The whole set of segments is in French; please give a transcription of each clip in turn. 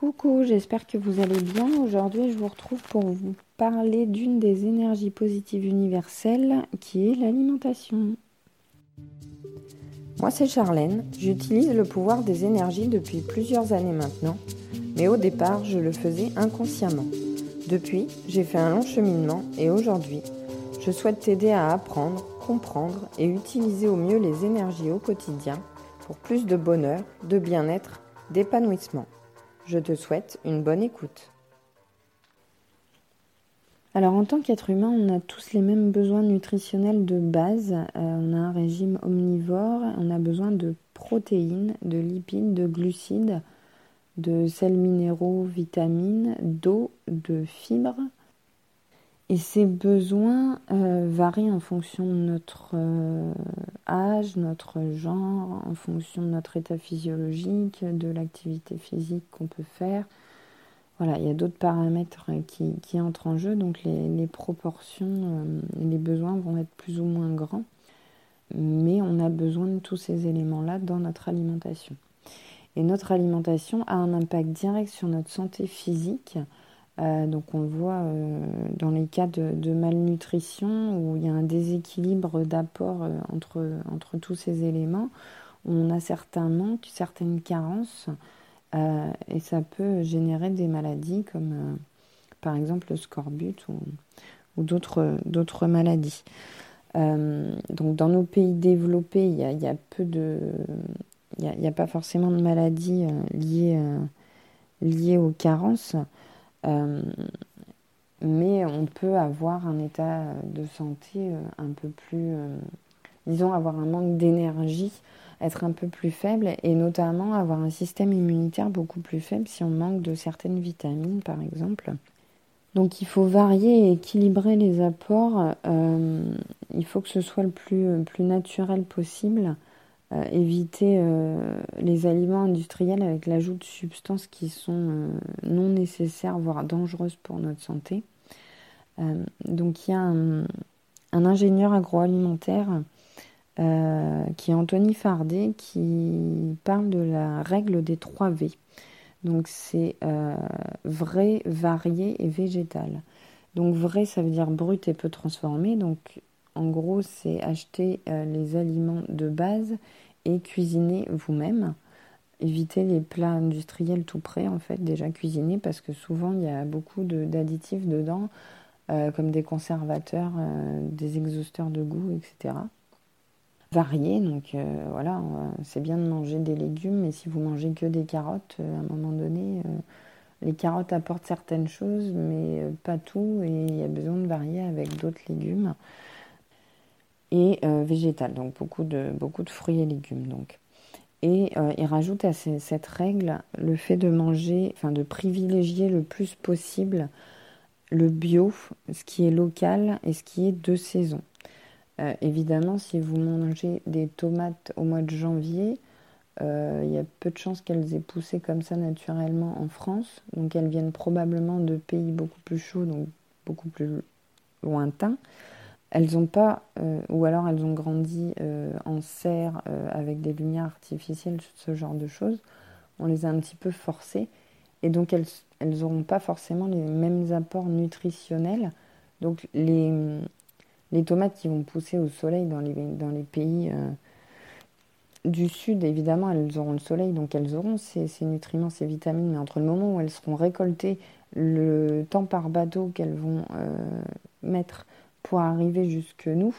Coucou, j'espère que vous allez bien. Aujourd'hui, je vous retrouve pour vous parler d'une des énergies positives universelles qui est l'alimentation. Moi, c'est Charlène. J'utilise le pouvoir des énergies depuis plusieurs années maintenant, mais au départ, je le faisais inconsciemment. Depuis, j'ai fait un long cheminement et aujourd'hui, je souhaite t'aider à apprendre, comprendre et utiliser au mieux les énergies au quotidien pour plus de bonheur, de bien-être, d'épanouissement. Je te souhaite une bonne écoute. Alors en tant qu'être humain, on a tous les mêmes besoins nutritionnels de base. Euh, on a un régime omnivore, on a besoin de protéines, de lipides, de glucides, de sels minéraux, vitamines, d'eau, de fibres, et ces besoins euh, varient en fonction de notre euh, âge, notre genre, en fonction de notre état physiologique, de l'activité physique qu'on peut faire. Voilà, il y a d'autres paramètres qui, qui, entrent en jeu, donc les, proportions, euh, les besoins vont être plus ou moins grands, mais on a besoin de tous ces éléments-là dans notre alimentation. Et notre alimentation a un impact direct sur notre santé physique, euh, donc on le voit euh, dans les cas de, malnutrition où il y a un déséquilibre d'apport euh, entre, entre tous ces éléments. On a certains manques, certaines carences et ça peut générer des maladies comme par exemple le scorbut ou, d'autres maladies. donc dans nos pays développés, il y a peu de... Il n'y a, a, pas forcément de maladies liées, liées aux carences. Euh, mais on peut avoir un état de santé euh, un peu plus, euh, disons, avoir un manque d'énergie, être un peu plus faible et notamment avoir un système immunitaire beaucoup plus faible si on manque de certaines vitamines, par exemple. Donc il faut varier et équilibrer les apports. il faut que ce soit le plus, plus naturel possible. Euh, éviter euh, les aliments industriels avec l'ajout de substances qui sont euh, non nécessaires, voire dangereuses pour notre santé. donc il y a un, ingénieur agroalimentaire qui est Anthony Fardet qui parle de la règle des 3 V. Donc c'est vrai, varié et végétal. Donc vrai, ça veut dire brut et peu transformé. Donc en gros, c'est acheter les aliments de base et cuisiner vous-même. Évitez les plats industriels tout prêts, en fait, déjà cuisinés, parce que souvent il y a beaucoup d'additifs dedans, euh, comme des conservateurs, euh, des exhausteurs de goût, etc. Variés, donc euh, voilà, c'est bien de manger des légumes, mais si vous mangez que des carottes, à un moment donné, les carottes apportent certaines choses, mais pas tout, et il y a besoin de varier avec d'autres légumes et euh, végétal, donc beaucoup de, beaucoup de fruits et légumes. Donc. Et euh, il rajoute à cette règle le fait de manger, enfin de privilégier le plus possible le bio, ce qui est local et ce qui est de saison. Euh, évidemment, si vous mangez des tomates au mois de janvier, il y a peu de chances qu'elles aient poussé comme ça naturellement en France. Donc elles viennent probablement de pays beaucoup plus chauds, donc beaucoup plus lointains. Elles ont pas, euh, ou alors elles ont grandi euh, en serre euh, avec des lumières artificielles, ce genre de choses. On les a un petit peu forcées. Et donc elles n'auront pas forcément les mêmes apports nutritionnels. Donc les, les tomates qui vont pousser au soleil dans les, dans les pays du sud, évidemment, elles auront le soleil, donc elles auront ces, nutriments, ces vitamines. Mais entre le moment où elles seront récoltées, le temps par bateau qu'elles vont mettre pour arriver jusque nous,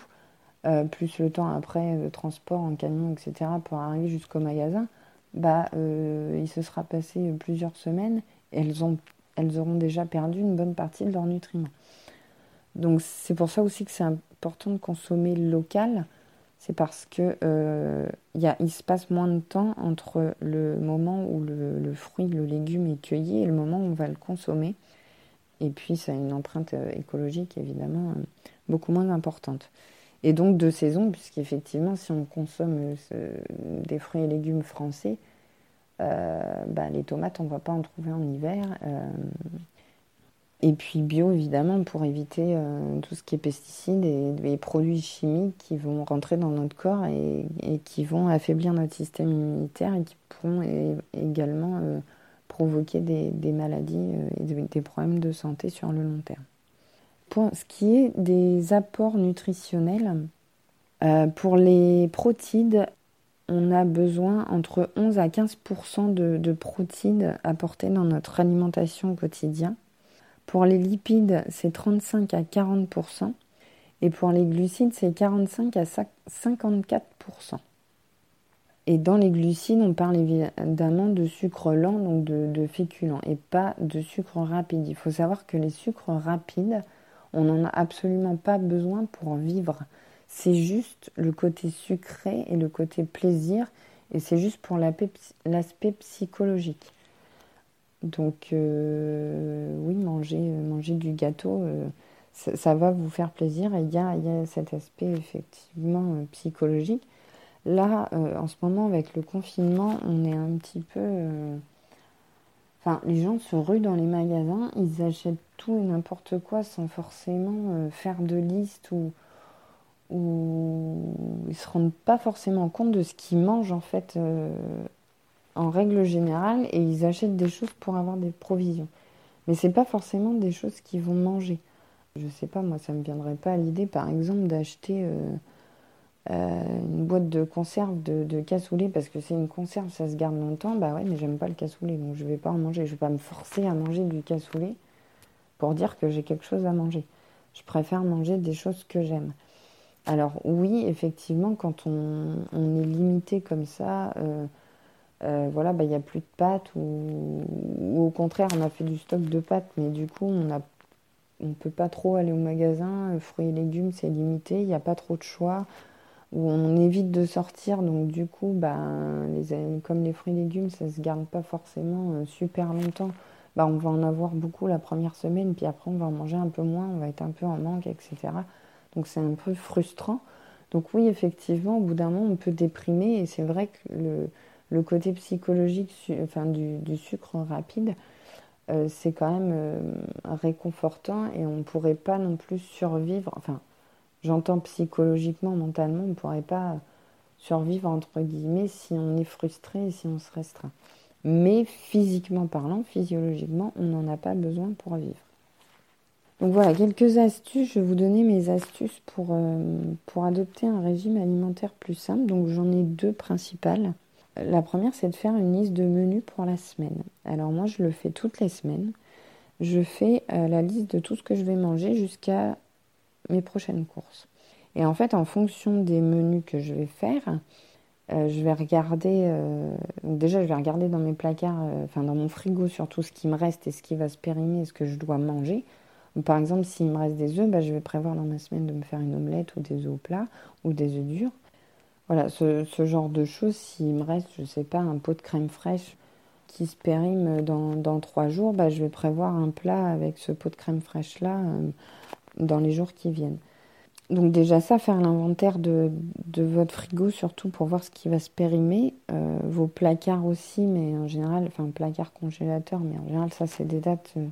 euh, plus le temps après de transport en camion, etc., pour arriver jusqu'au magasin, bah, euh, il se sera passé plusieurs semaines et elles, ont, elles auront déjà perdu une bonne partie de leurs nutriments. Donc c'est pour ça aussi que c'est important de consommer local. C'est parce que euh, y a, il se passe moins de temps entre le moment où le, fruit, le légume est cueilli et le moment où on va le consommer. Et puis ça a une empreinte écologique évidemment beaucoup moins importante. Et donc de saison, puisqu'effectivement, si on consomme des fruits et légumes français, euh, bah, les tomates, on ne va pas en trouver en hiver. Euh, et puis bio, évidemment, pour éviter euh, tout ce qui est pesticides et, produits chimiques qui vont rentrer dans notre corps et, qui vont affaiblir notre système immunitaire et qui pourront également provoquer des, maladies et des, problèmes de santé sur le long terme. Pour ce qui est des apports nutritionnels, pour les protides, on a besoin entre 11 à 15 de, de protides apportés dans notre alimentation quotidienne. Pour les lipides, c'est 35 à 40% et pour les glucides, c'est 45 à 54 Et dans les glucides, on parle évidemment de sucre lent, donc de, de féculents, et pas de sucre rapide. Il faut savoir que les sucres rapides, on n'en a absolument pas besoin pour vivre. C'est juste le côté sucré et le côté plaisir, et c'est juste pour l'aspect psychologique. Donc euh, oui, manger, euh, manger du gâteau, euh, ça, va vous faire plaisir et il y a, cet aspect effectivement psychologique. Là, en ce moment, avec le confinement, on est un petit peu... Enfin, les gens se ruent dans les magasins, ils achètent tout et n'importe quoi sans forcément faire de liste ou, ou ils se rendent pas forcément compte de ce qu'ils mangent en fait en règle générale et ils achètent des choses pour avoir des provisions. Mais c'est pas forcément des choses qu'ils vont manger. Je sais pas, moi ça me viendrait pas à l'idée par exemple d'acheter euh, euh, une boîte de conserve de, cassoulet parce que c'est une conserve, ça se garde longtemps. Bah ouais, mais j'aime pas le cassoulet donc je vais pas en manger. Je vais pas me forcer à manger du cassoulet pour dire que j'ai quelque chose à manger. Je préfère manger des choses que j'aime. Alors oui, effectivement, quand on, est limité comme ça, euh, euh, voilà, bah, il n'y a plus de pâtes ou, au contraire, on a fait du stock de pâtes, mais du coup, on ne on peut pas trop aller au magasin. Euh, fruits et légumes, c'est limité, il n'y a pas trop de choix. Ou on évite de sortir, donc du coup, bah, comme les fruits et légumes, ça ne se garde pas forcément euh, super longtemps. Bah, on va en avoir beaucoup la première semaine, puis après on va en manger un peu moins, on va être un peu en manque, etc. Donc c'est un peu frustrant. Donc oui, effectivement, au bout d'un moment, on peut déprimer, et c'est vrai que le, côté psychologique du, sucre rapide, euh, c'est quand même euh, réconfortant et on ne pourrait pas non plus survivre, j'entends psychologiquement, mentalement, on ne pourrait pas survivre entre guillemets si on est frustré et si on se restreint. Mais physiquement parlant, physiologiquement, on n'en a pas besoin pour vivre. Donc voilà, quelques astuces. Je vais vous donner mes astuces pour, euh, pour adopter un régime alimentaire plus simple. Donc j'en ai deux principales. La première, c'est de faire une liste de menus pour la semaine. Alors moi, je le fais toutes les semaines. Je fais euh, la liste de tout ce que je vais manger jusqu'à mes prochaines courses. Et en fait, en fonction des menus que je vais faire, euh, je vais regarder. Euh, déjà, je vais regarder dans mes placards, enfin dans mon frigo, sur tout ce qui me reste et ce qui va se périmer ce que je dois manger. par exemple, s'il me reste des œufs, bah, je vais prévoir dans ma semaine de me faire une omelette ou des œufs plats ou des œufs durs. Voilà, ce, genre de choses, s'il me reste, je ne sais pas, un pot de crème fraîche qui se périme dans, trois jours, bah, je vais prévoir un plat avec ce pot de crème fraîche-là euh, dans les jours qui viennent. Donc déjà ça, faire l'inventaire de, votre frigo, surtout pour voir ce qui va se périmer. Euh, vos placards aussi, mais en général, enfin placard congélateur, mais en général ça c'est des dates, euh,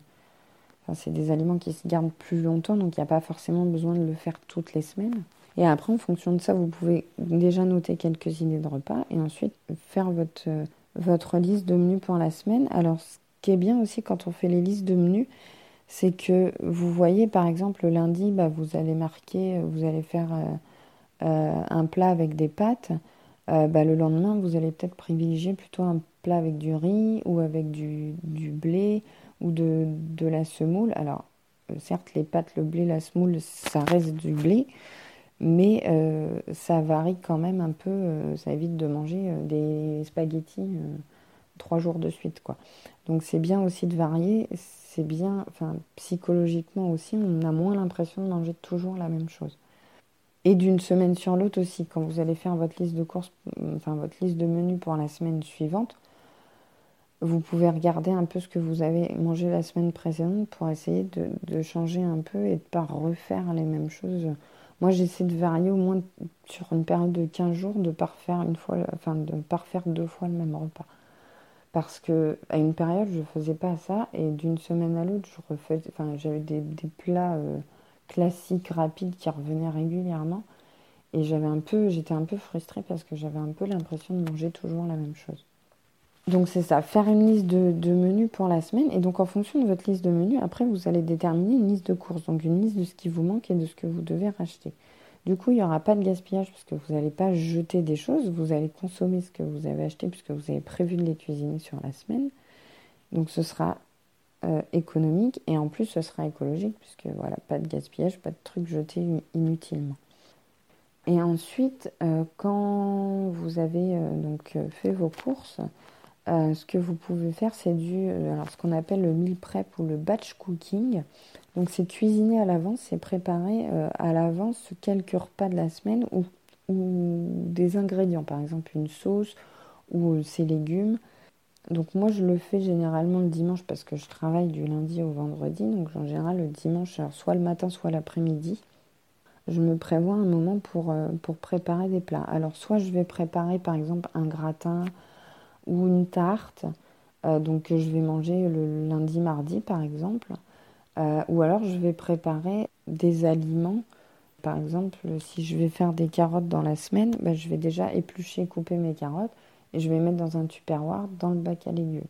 c'est des aliments qui se gardent plus longtemps, donc il n'y a pas forcément besoin de le faire toutes les semaines. Et après, en fonction de ça, vous pouvez déjà noter quelques idées de repas et ensuite faire votre, euh, votre liste de menus pour la semaine. Alors, ce qui est bien aussi quand on fait les listes de menus, c'est que vous voyez, par exemple, le lundi, bah, vous allez marquer, euh, vous allez faire euh, un plat avec des pâtes. bah, le lendemain, vous allez peut-être privilégier plutôt un plat avec du riz ou avec du, blé ou de, la semoule. Alors, certes, les pâtes, le blé, la semoule, ça reste du blé mais euh, ça varie quand même un peu, euh, ça évite de manger euh, des spaghettis trois jours de suite. quoi. Donc c'est bien aussi de varier, c'est bien, enfin psychologiquement aussi, on a moins l'impression de manger toujours la même chose. Et d'une semaine sur l'autre aussi, quand vous allez faire votre liste de courses, enfin votre liste de menus pour la semaine suivante, vous pouvez regarder un peu ce que vous avez mangé la semaine précédente pour essayer de, changer un peu et de ne pas refaire les mêmes choses moi, j'essaie de varier au moins sur une période de 15 jours, de ne une fois, enfin, pas refaire deux fois le même repas. Parce que à une période, je faisais pas ça, et d'une semaine à l'autre, je refaisais, j'avais des, plats euh, classiques, rapides, qui revenaient régulièrement. Et j'avais un peu, j'étais un peu frustrée parce que j'avais un peu l'impression de manger toujours la même chose. Donc c'est ça, faire une liste de, de, menus pour la semaine. Et donc en fonction de votre liste de menus, après vous allez déterminer une liste de courses. Donc une liste de ce qui vous manque et de ce que vous devez racheter. Du coup, il n'y aura pas de gaspillage parce que vous n'allez pas jeter des choses. Vous allez consommer ce que vous avez acheté puisque vous avez prévu de les cuisiner sur la semaine. Donc ce sera euh, économique et en plus ce sera écologique puisque voilà, pas de gaspillage, pas de trucs jetés inutilement. Et ensuite, euh, quand vous avez euh, donc fait vos courses, ce que vous pouvez faire, c'est du, alors ce qu'on appelle le meal prep ou le batch cooking. Donc c'est cuisiner à l'avance, c'est préparer euh, à l'avance quelques repas de la semaine ou, des ingrédients, par exemple une sauce ou ses légumes. Donc moi je le fais généralement le dimanche parce que je travaille du lundi au vendredi, donc en général le dimanche, soit le matin, soit l'après-midi. Je me prévois un moment pour, pour préparer des plats. Alors soit je vais préparer par exemple un gratin, ou une tarte, euh, donc que je vais manger le lundi, mardi par exemple. Euh, ou alors je vais préparer des aliments. Par exemple, si je vais faire des carottes dans la semaine, ben, je vais déjà éplucher, couper mes carottes et je vais mettre dans un tupperware dans le bac à légumes.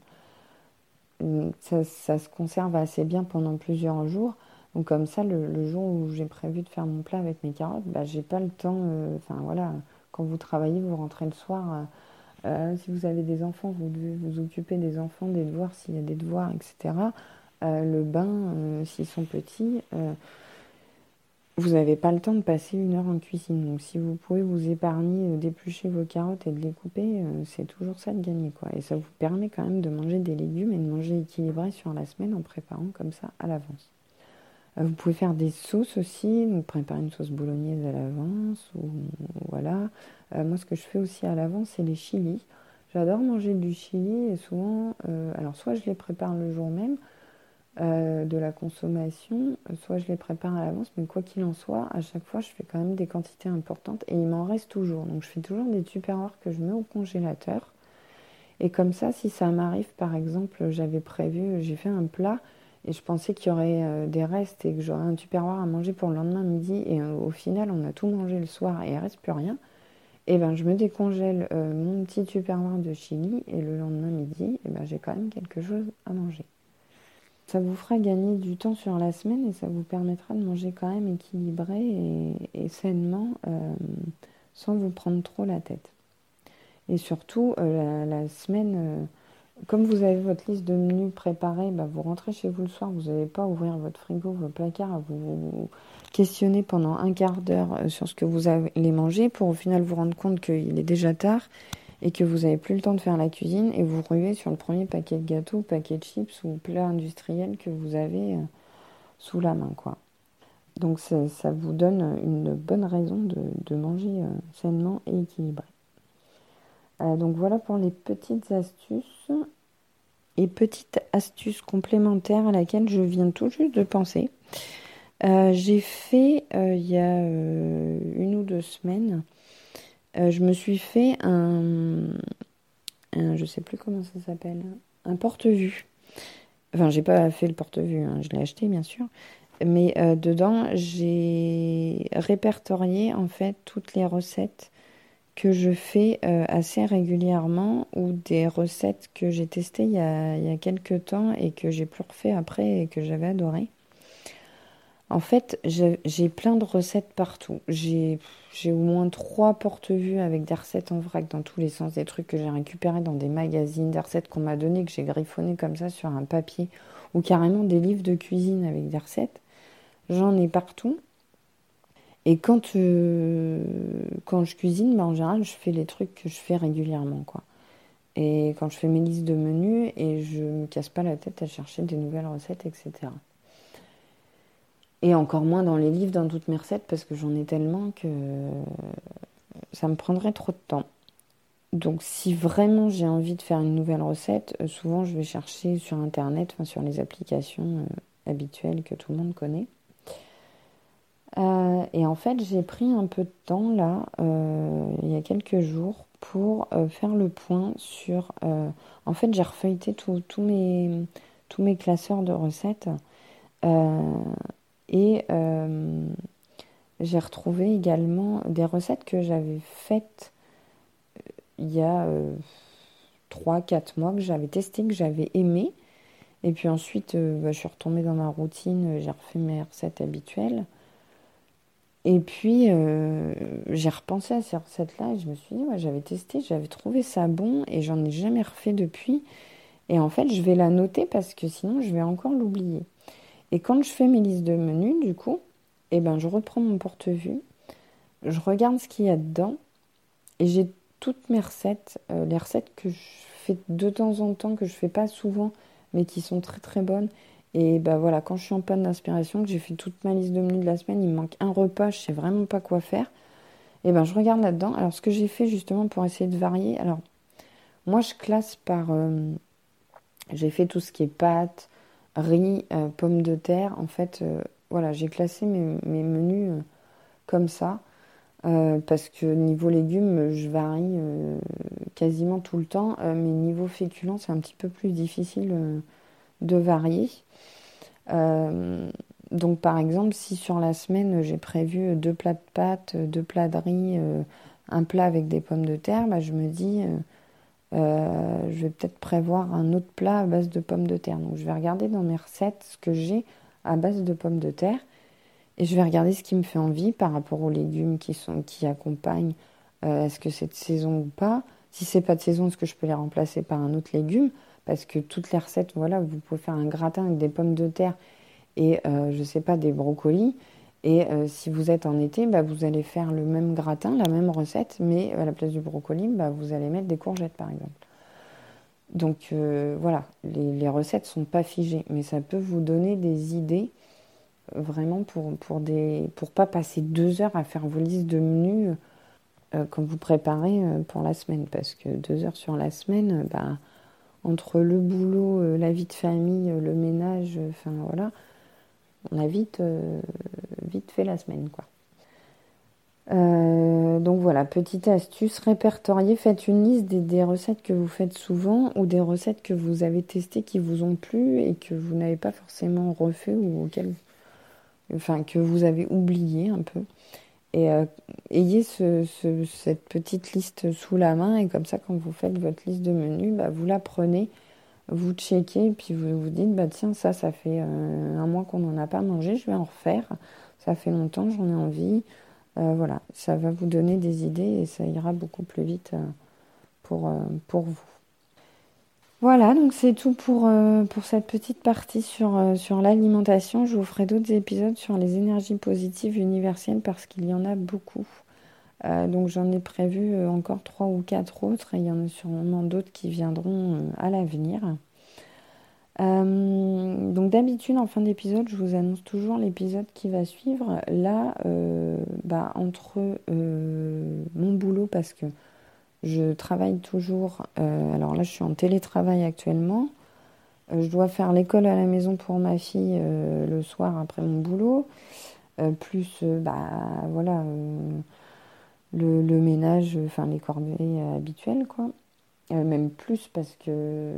Hum, ça, ça, se conserve assez bien pendant plusieurs jours. Donc comme ça, le, jour où j'ai prévu de faire mon plat avec mes carottes, ben, j'ai pas le temps. Euh, enfin voilà, quand vous travaillez, vous rentrez le soir. Euh, si vous avez des enfants, vous devez vous occuper des enfants, des devoirs s'il y a des devoirs, etc. Euh, le bain, euh, s'ils sont petits, vous n'avez pas le temps de passer une heure en cuisine. Donc si vous pouvez vous épargner d'éplucher vos carottes et de les couper, c'est toujours ça de gagner. Quoi. Et ça vous permet quand même de manger des légumes et de manger équilibré sur la semaine en préparant comme ça à l'avance. Vous pouvez faire des sauces aussi, donc préparer une sauce bolognaise à l'avance, ou voilà. Euh, moi, ce que je fais aussi à l'avance, c'est les chilis. J'adore manger du chili et souvent, euh, alors soit je les prépare le jour même euh, de la consommation, soit je les prépare à l'avance, mais quoi qu'il en soit, à chaque fois, je fais quand même des quantités importantes et il m'en reste toujours. Donc, je fais toujours des tupperwares que je mets au congélateur. Et comme ça, si ça m'arrive, par exemple, j'avais prévu, j'ai fait un plat et je pensais qu'il y aurait des restes et que j'aurais un tupperware à manger pour le lendemain midi. Et au final, on a tout mangé le soir et il reste plus rien et eh ben, je me décongèle euh, mon petit tupperware de chili et le lendemain midi, et eh ben, j'ai quand même quelque chose à manger. Ça vous fera gagner du temps sur la semaine et ça vous permettra de manger quand même équilibré et, sainement euh, sans vous prendre trop la tête. Et surtout, euh, la, semaine, comme vous avez votre liste de menus préparée, bah, vous rentrez chez vous le soir, vous n'allez pas ouvrir votre frigo, votre placard, vous, vous questionner pendant un quart d'heure euh, sur ce que vous allez manger pour au final vous rendre compte qu'il est déjà tard et que vous n'avez plus le temps de faire la cuisine et vous ruez sur le premier paquet de gâteaux, paquet de chips ou plat industriel que vous avez euh, sous la main. quoi. Donc ça, vous donne une bonne raison de, manger euh, sainement et équilibré. donc voilà pour les petites astuces. Et petite astuce complémentaire à laquelle je viens tout juste de penser. Euh, j'ai fait euh, il y a euh, une ou deux semaines, je me suis fait un, je sais plus comment ça s'appelle, un porte-vue. Enfin, j'ai pas fait le porte-vue, hein, je l'ai acheté bien sûr, mais dedans j'ai répertorié en fait toutes les recettes que je fais assez régulièrement ou des recettes que j'ai testées il y, a, il quelques temps et que j'ai plus refait après et que j'avais adoré. En fait, j'ai plein de recettes partout. J'ai au moins trois porte-vues avec des recettes en vrac dans tous les sens, des trucs que j'ai récupérés dans des magazines, des recettes qu'on m'a données, que j'ai griffonnées comme ça sur un papier, ou carrément des livres de cuisine avec des recettes. J'en ai partout. Et quand, euh, je cuisine, bah, en général, je fais les trucs que je fais régulièrement. quoi. Et quand je fais mes listes de menus, et je me casse pas la tête à chercher des nouvelles recettes, etc. Et encore moins dans les livres, dans toutes mes recettes, parce que j'en ai tellement que ça me prendrait trop de temps. Donc si vraiment j'ai envie de faire une nouvelle recette, euh, souvent je vais chercher sur Internet, enfin, sur les applications euh, habituelles que tout le monde connaît. Euh, et en fait, j'ai pris un peu de temps là, il y a quelques jours, pour faire le point sur... en fait, j'ai refeuilleté tous mes, tous mes classeurs de recettes. Et euh, j'ai retrouvé également des recettes que j'avais faites euh, il y a euh, 3-4 mois que j'avais testé, que j'avais aimé. Et puis ensuite, bah, je suis retombée dans ma routine, j'ai refait mes recettes habituelles. Et puis, euh, j'ai repensé à ces recettes-là et je me suis dit, j'avais testé, j'avais trouvé ça bon et j'en ai jamais refait depuis. Et en fait, je vais la noter parce que sinon, je vais encore l'oublier. Et quand je fais mes listes de menus, du coup, eh ben, je reprends mon porte-vue, je regarde ce qu'il y a dedans et j'ai toutes mes recettes, euh, les recettes que je fais de temps en temps, que je fais pas souvent, mais qui sont très très bonnes. Et ben voilà, quand je suis en panne d'inspiration, que j'ai fait toute ma liste de menus de la semaine, il me manque un repas, je sais vraiment pas quoi faire. Et ben je regarde là-dedans. Alors ce que j'ai fait justement pour essayer de varier, alors moi je classe par, euh, j'ai fait tout ce qui est pâtes, riz, euh, pommes de terre. En fait, euh, voilà, j'ai classé mes, menus comme ça. parce que niveau légumes, je varie quasiment tout le temps. mais niveau féculents, c'est un petit peu plus difficile de varier. Euh, donc par exemple, si sur la semaine j'ai prévu deux plats de pâtes, deux plats de riz, euh, un plat avec des pommes de terre, bah, je me dis euh, je vais peut-être prévoir un autre plat à base de pommes de terre. Donc je vais regarder dans mes recettes ce que j'ai à base de pommes de terre et je vais regarder ce qui me fait envie par rapport aux légumes qui sont qui accompagnent. est-ce que c'est de saison ou pas Si c'est pas de saison, est-ce que je peux les remplacer par un autre légume? Parce que toutes les recettes, voilà, vous pouvez faire un gratin avec des pommes de terre et euh, je sais pas des brocolis. Et euh, si vous êtes en été, bah, vous allez faire le même gratin, la même recette, mais à la place du brocoli, bah, vous allez mettre des courgettes par exemple. Donc euh, voilà, les, recettes sont pas figées, mais ça peut vous donner des idées vraiment pour pour pour pas passer deux heures à faire vos listes de menus quand vous préparez pour la semaine, parce que deux heures sur la semaine, bah entre le boulot, euh, la vie de famille, euh, le ménage, euh, enfin voilà, on a vite, vite fait la semaine quoi. donc voilà, petite astuce, répertoriez, faites une liste des, recettes que vous faites souvent ou des recettes que vous avez testées qui vous ont plu et que vous n'avez pas forcément refait ou auxquelles, enfin que vous avez oublié un peu. Et euh, ayez ce, cette petite liste sous la main et comme ça, quand vous faites votre liste de menus, bah, vous la prenez, vous checkez et puis vous vous dites, bah tiens, ça, ça fait euh, un mois qu'on n'en a pas mangé, je vais en refaire. Ça fait longtemps, j'en ai envie. Euh, voilà, ça va vous donner des idées et ça ira beaucoup plus vite pour, pour vous. Voilà, donc c'est tout pour, euh, pour cette petite partie sur, euh, sur l'alimentation. Je vous ferai d'autres épisodes sur les énergies positives universelles parce qu'il y en a beaucoup. Euh, donc j'en ai prévu encore trois ou quatre autres et il y en a sûrement d'autres qui viendront à l'avenir. donc d'habitude en fin d'épisode, je vous annonce toujours l'épisode qui va suivre. Là, bah, entre mon boulot parce que je travaille toujours. Euh, alors là, je suis en télétravail actuellement. Euh, je dois faire l'école à la maison pour ma fille euh, le soir après mon boulot. plus, bah voilà, le, ménage, enfin les corvées habituelles, quoi. même plus parce que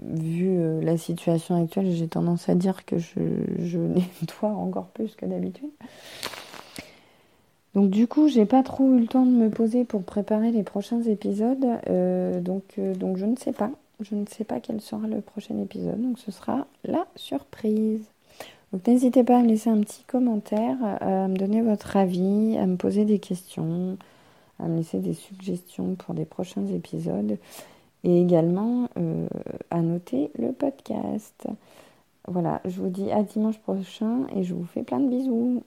vu la situation actuelle, j'ai tendance à dire que je, je nettoie encore plus que d'habitude. Donc du coup, j'ai pas trop eu le temps de me poser pour préparer les prochains épisodes. Euh, donc, euh, donc je ne sais pas. Je ne sais pas quel sera le prochain épisode. Donc ce sera la surprise. Donc n'hésitez pas à me laisser un petit commentaire, à me donner votre avis, à me poser des questions, à me laisser des suggestions pour des prochains épisodes. Et également euh, à noter le podcast. Voilà, je vous dis à dimanche prochain et je vous fais plein de bisous.